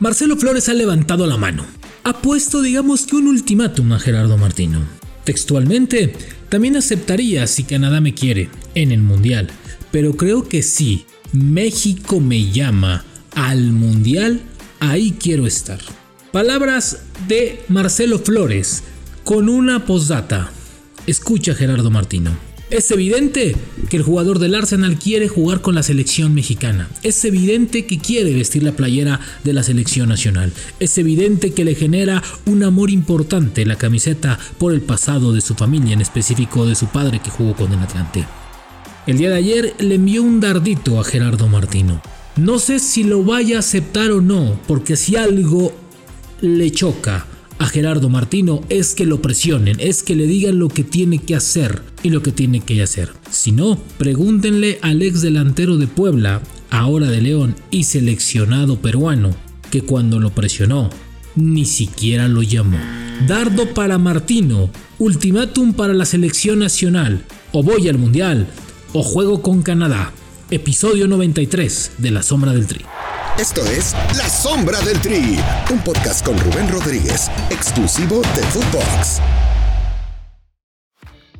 Marcelo Flores ha levantado la mano. Ha puesto, digamos que un ultimátum a Gerardo Martino. Textualmente, también aceptaría si Canadá me quiere en el Mundial, pero creo que si México me llama al Mundial, ahí quiero estar. Palabras de Marcelo Flores con una postdata. Escucha Gerardo Martino. Es evidente que el jugador del Arsenal quiere jugar con la selección mexicana. Es evidente que quiere vestir la playera de la selección nacional. Es evidente que le genera un amor importante la camiseta por el pasado de su familia, en específico de su padre que jugó con el Atlante. El día de ayer le envió un dardito a Gerardo Martino. No sé si lo vaya a aceptar o no, porque si algo le choca a Gerardo Martino es que lo presionen, es que le digan lo que tiene que hacer y lo que tiene que hacer. Si no, pregúntenle al ex delantero de Puebla, ahora de León y seleccionado peruano, que cuando lo presionó, ni siquiera lo llamó. Dardo para Martino, ultimátum para la selección nacional, o voy al Mundial, o juego con Canadá. Episodio 93 de La Sombra del Tri. Esto es La Sombra del Tri, un podcast con Rubén Rodríguez, exclusivo de Footbox.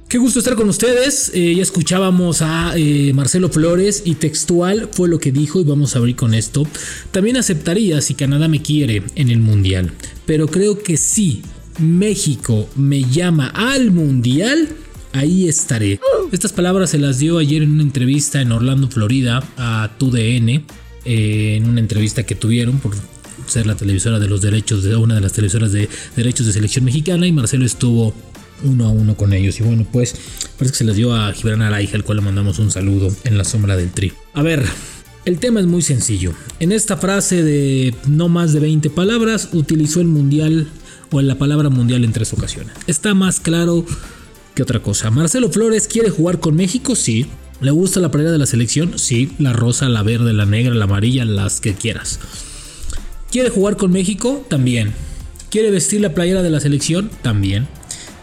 Qué gusto estar con ustedes. Eh, ya escuchábamos a eh, Marcelo Flores y textual fue lo que dijo y vamos a abrir con esto. También aceptaría si Canadá me quiere en el Mundial, pero creo que si México me llama al Mundial, ahí estaré. Estas palabras se las dio ayer en una entrevista en Orlando, Florida, a TUDN. Eh, en una entrevista que tuvieron por ser la televisora de los derechos de una de las televisoras de derechos de selección mexicana y Marcelo estuvo uno a uno con ellos y bueno pues parece que se les dio a Gibran Araija al cual le mandamos un saludo en la sombra del tri. A ver, el tema es muy sencillo. En esta frase de no más de 20 palabras utilizó el mundial o la palabra mundial en tres ocasiones. Está más claro que otra cosa. Marcelo Flores quiere jugar con México, sí. ¿Le gusta la playera de la selección? Sí, la rosa, la verde, la negra, la amarilla, las que quieras. ¿Quiere jugar con México? También. ¿Quiere vestir la playera de la selección? También.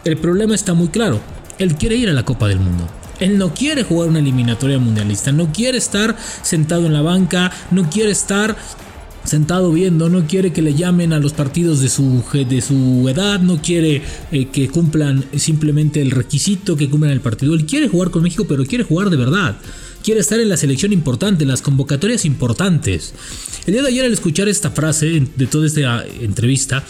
El problema está muy claro. Él quiere ir a la Copa del Mundo. Él no quiere jugar una eliminatoria mundialista, no quiere estar sentado en la banca, no quiere estar sentado viendo, no quiere que le llamen a los partidos de su, de su edad, no quiere eh, que cumplan simplemente el requisito que cumplan el partido. Él quiere jugar con México, pero quiere jugar de verdad. Quiere estar en la selección importante, en las convocatorias importantes. El día de ayer al escuchar esta frase de toda esta entrevista,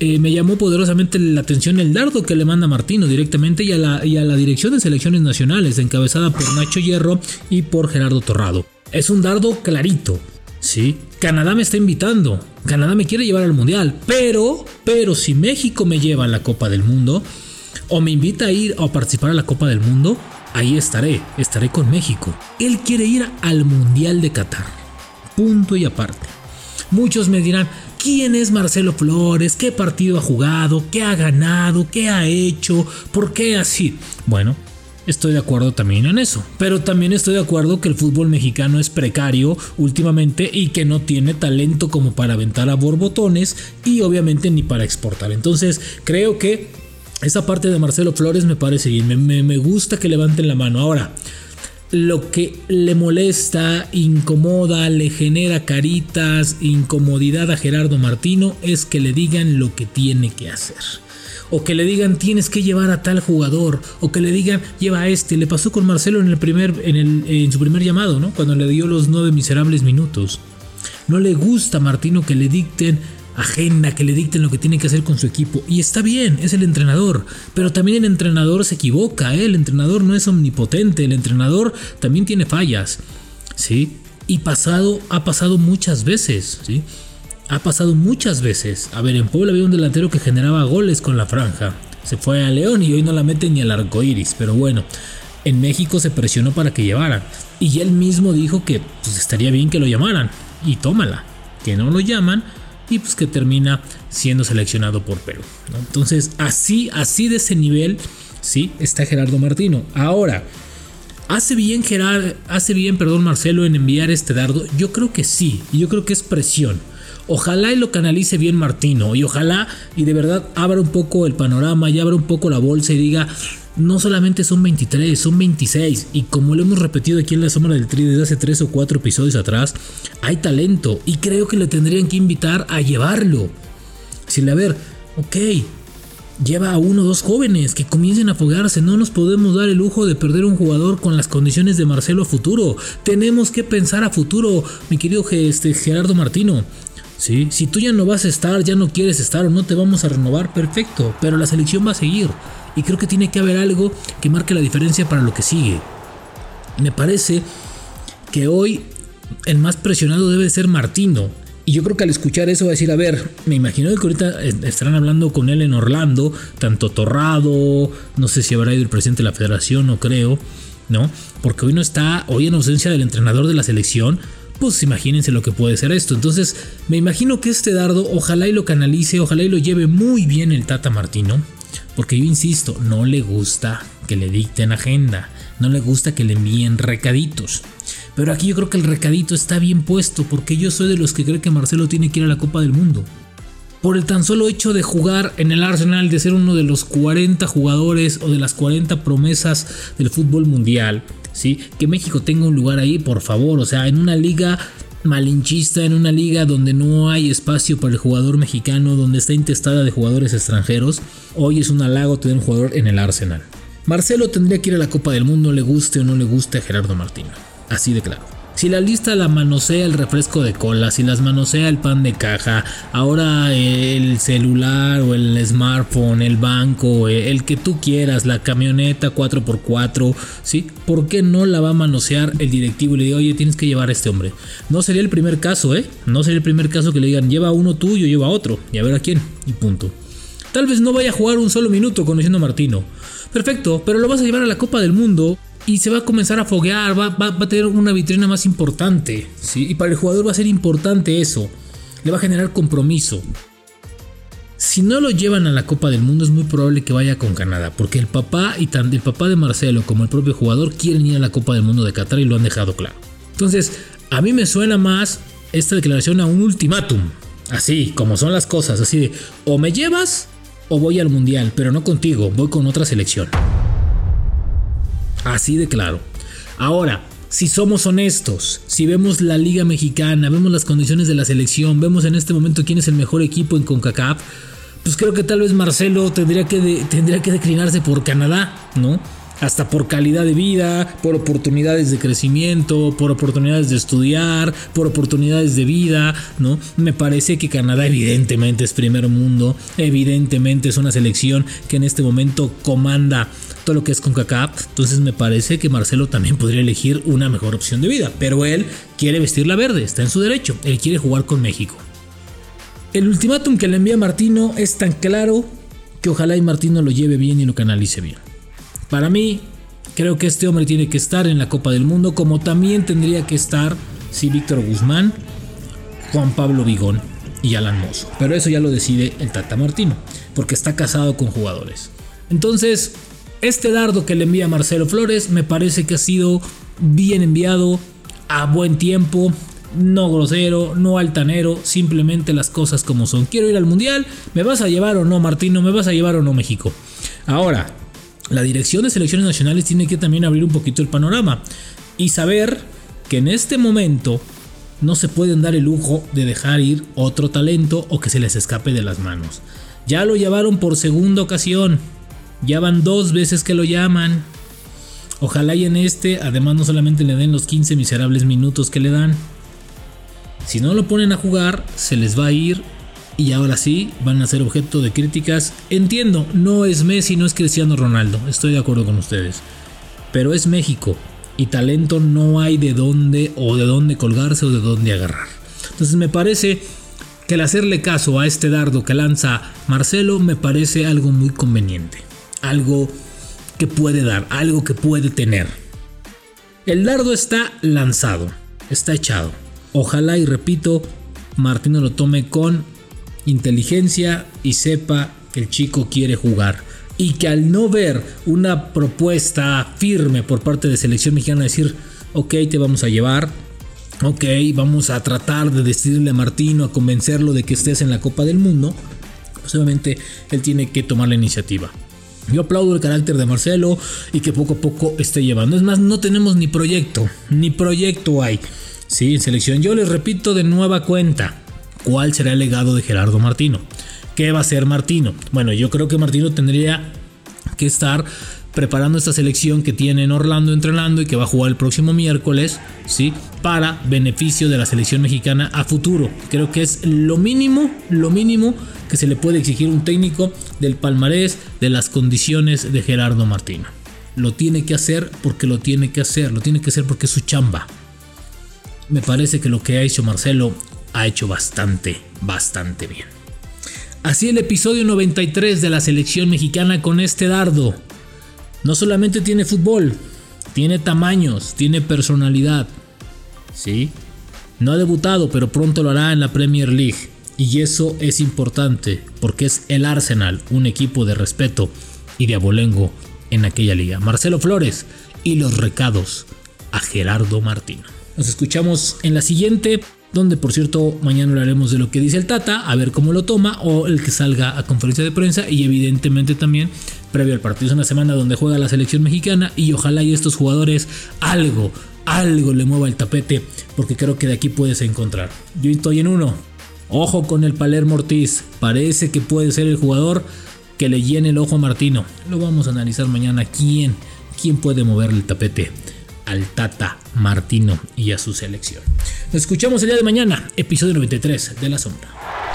eh, me llamó poderosamente la atención el dardo que le manda Martino directamente y a, la, y a la dirección de selecciones nacionales, encabezada por Nacho Hierro y por Gerardo Torrado. Es un dardo clarito, ¿sí? Canadá me está invitando, Canadá me quiere llevar al Mundial, pero, pero si México me lleva a la Copa del Mundo, o me invita a ir a participar a la Copa del Mundo, ahí estaré, estaré con México. Él quiere ir al Mundial de Qatar. Punto y aparte. Muchos me dirán, ¿quién es Marcelo Flores? ¿Qué partido ha jugado? ¿Qué ha ganado? ¿Qué ha hecho? ¿Por qué así? Bueno, Estoy de acuerdo también en eso. Pero también estoy de acuerdo que el fútbol mexicano es precario últimamente y que no tiene talento como para aventar a borbotones y obviamente ni para exportar. Entonces creo que esa parte de Marcelo Flores me parece bien. Me, me gusta que levanten la mano. Ahora, lo que le molesta, incomoda, le genera caritas, incomodidad a Gerardo Martino es que le digan lo que tiene que hacer o que le digan tienes que llevar a tal jugador, o que le digan lleva a este. Le pasó con Marcelo en, el primer, en, el, en su primer llamado, ¿no? cuando le dio los nueve miserables minutos. No le gusta a Martino que le dicten agenda, que le dicten lo que tiene que hacer con su equipo. Y está bien, es el entrenador. Pero también el entrenador se equivoca, ¿eh? el entrenador no es omnipotente, el entrenador también tiene fallas. ¿Sí? Y pasado, ha pasado muchas veces, ¿sí? Ha pasado muchas veces. A ver, en Puebla había un delantero que generaba goles con la franja. Se fue a León y hoy no la mete ni al arco iris. Pero bueno, en México se presionó para que llevaran. Y él mismo dijo que pues, estaría bien que lo llamaran. Y tómala. Que no lo llaman y pues que termina siendo seleccionado por Perú. Entonces, así, así de ese nivel, sí, está Gerardo Martino. Ahora, ¿hace bien Gerard, hace bien, perdón, Marcelo en enviar este dardo? Yo creo que sí, y yo creo que es presión. Ojalá y lo canalice bien Martino y ojalá y de verdad abra un poco el panorama y abra un poco la bolsa y diga, no solamente son 23, son 26. Y como lo hemos repetido aquí en la sombra del tri desde hace 3 o 4 episodios atrás, hay talento y creo que le tendrían que invitar a llevarlo. Decirle, a ver, ok, lleva a uno o dos jóvenes que comiencen a foguearse. No nos podemos dar el lujo de perder un jugador con las condiciones de Marcelo a futuro. Tenemos que pensar a futuro, mi querido este, Gerardo Martino. ¿Sí? Si tú ya no vas a estar, ya no quieres estar o no te vamos a renovar, perfecto. Pero la selección va a seguir. Y creo que tiene que haber algo que marque la diferencia para lo que sigue. Me parece que hoy el más presionado debe ser Martino. Y yo creo que al escuchar eso va a decir, a ver, me imagino que ahorita estarán hablando con él en Orlando, tanto Torrado, no sé si habrá ido el presidente de la federación, no creo, ¿no? Porque hoy no está, hoy en ausencia del entrenador de la selección, pues imagínense lo que puede ser esto. Entonces, me imagino que este dardo, ojalá y lo canalice, ojalá y lo lleve muy bien el Tata Martino, porque yo insisto, no le gusta que le dicten agenda, no le gusta que le envíen recaditos. Pero aquí yo creo que el recadito está bien puesto porque yo soy de los que cree que Marcelo tiene que ir a la Copa del Mundo. Por el tan solo hecho de jugar en el Arsenal, de ser uno de los 40 jugadores o de las 40 promesas del fútbol mundial, ¿sí? Que México tenga un lugar ahí, por favor, o sea, en una liga malinchista, en una liga donde no hay espacio para el jugador mexicano, donde está intestada de jugadores extranjeros, hoy es un halago tener un jugador en el Arsenal. Marcelo tendría que ir a la Copa del Mundo, le guste o no le guste a Gerardo Martino. Así de claro. Si la lista la manosea el refresco de cola, si las manosea el pan de caja, ahora el celular o el smartphone, el banco, el que tú quieras, la camioneta 4x4, ¿sí? ¿Por qué no la va a manosear el directivo y le diga, oye, tienes que llevar a este hombre? No sería el primer caso, ¿eh? No sería el primer caso que le digan, lleva uno tuyo, lleva otro, y a ver a quién, y punto. Tal vez no vaya a jugar un solo minuto conociendo a Martino. Perfecto, pero lo vas a llevar a la Copa del Mundo y se va a comenzar a foguear, va, a tener una vitrina más importante. ¿sí? Y para el jugador va a ser importante eso. Le va a generar compromiso. Si no lo llevan a la Copa del Mundo es muy probable que vaya con Canadá, porque el papá y tanto el papá de Marcelo como el propio jugador quieren ir a la Copa del Mundo de Qatar y lo han dejado claro. Entonces, a mí me suena más esta declaración a un ultimátum, así como son las cosas, así de o me llevas o voy al Mundial, pero no contigo, voy con otra selección. Así de claro. Ahora, si somos honestos, si vemos la Liga Mexicana, vemos las condiciones de la selección, vemos en este momento quién es el mejor equipo en CONCACAF, pues creo que tal vez Marcelo tendría que, tendría que declinarse por Canadá, ¿no? hasta por calidad de vida, por oportunidades de crecimiento, por oportunidades de estudiar, por oportunidades de vida, ¿no? Me parece que Canadá evidentemente es primer mundo, evidentemente es una selección que en este momento comanda todo lo que es CONCACAF, entonces me parece que Marcelo también podría elegir una mejor opción de vida, pero él quiere vestir la verde, está en su derecho, él quiere jugar con México. El ultimátum que le envía Martino es tan claro que ojalá y Martino lo lleve bien y lo canalice bien. Para mí, creo que este hombre tiene que estar en la Copa del Mundo, como también tendría que estar si Víctor Guzmán, Juan Pablo Vigón y Alan Mozo. Pero eso ya lo decide el Tata Martino, porque está casado con jugadores. Entonces, este dardo que le envía Marcelo Flores me parece que ha sido bien enviado, a buen tiempo, no grosero, no altanero, simplemente las cosas como son. Quiero ir al Mundial, ¿me vas a llevar o no Martino? ¿Me vas a llevar o no México? Ahora, la dirección de selecciones nacionales tiene que también abrir un poquito el panorama y saber que en este momento no se pueden dar el lujo de dejar ir otro talento o que se les escape de las manos. Ya lo llevaron por segunda ocasión, ya van dos veces que lo llaman. Ojalá y en este además no solamente le den los 15 miserables minutos que le dan. Si no lo ponen a jugar, se les va a ir y ahora sí van a ser objeto de críticas. Entiendo, no es Messi, no es Cristiano Ronaldo, estoy de acuerdo con ustedes. Pero es México y talento no hay de dónde o de dónde colgarse o de dónde agarrar. Entonces me parece que el hacerle caso a este dardo que lanza Marcelo me parece algo muy conveniente. Algo que puede dar, algo que puede tener. El dardo está lanzado, está echado. Ojalá y repito, Martino lo tome con inteligencia y sepa que el chico quiere jugar. Y que al no ver una propuesta firme por parte de selección mexicana, decir, ok, te vamos a llevar, ok, vamos a tratar de decirle a Martino, a convencerlo de que estés en la Copa del Mundo, pues obviamente él tiene que tomar la iniciativa. Yo aplaudo el carácter de Marcelo y que poco a poco esté llevando. Es más, no tenemos ni proyecto, ni proyecto hay. Sí, en selección. Yo les repito de nueva cuenta, ¿cuál será el legado de Gerardo Martino? ¿Qué va a hacer Martino? Bueno, yo creo que Martino tendría que estar preparando esta selección que tiene en Orlando entrenando y que va a jugar el próximo miércoles, ¿sí? Para beneficio de la selección mexicana a futuro. Creo que es lo mínimo, lo mínimo que se le puede exigir un técnico del palmarés, de las condiciones de Gerardo Martino. Lo tiene que hacer porque lo tiene que hacer, lo tiene que hacer porque es su chamba. Me parece que lo que ha hecho Marcelo ha hecho bastante, bastante bien. Así el episodio 93 de la selección mexicana con este dardo no solamente tiene fútbol, tiene tamaños, tiene personalidad. ¿Sí? No ha debutado, pero pronto lo hará en la Premier League. Y eso es importante, porque es el Arsenal, un equipo de respeto y de abolengo en aquella liga. Marcelo Flores y los recados a Gerardo Martino. Nos escuchamos en la siguiente donde por cierto mañana hablaremos de lo que dice el Tata, a ver cómo lo toma, o el que salga a conferencia de prensa, y evidentemente también previo al partido. Es una semana donde juega la selección mexicana y ojalá y estos jugadores algo, algo le mueva el tapete, porque creo que de aquí puedes encontrar. Yo estoy en uno. Ojo con el Palermo Ortiz, parece que puede ser el jugador que le llene el ojo a Martino. Lo vamos a analizar mañana. ¿Quién? ¿Quién puede mover el tapete? al Tata Martino y a su selección. Nos escuchamos el día de mañana, episodio 93 de La Sombra.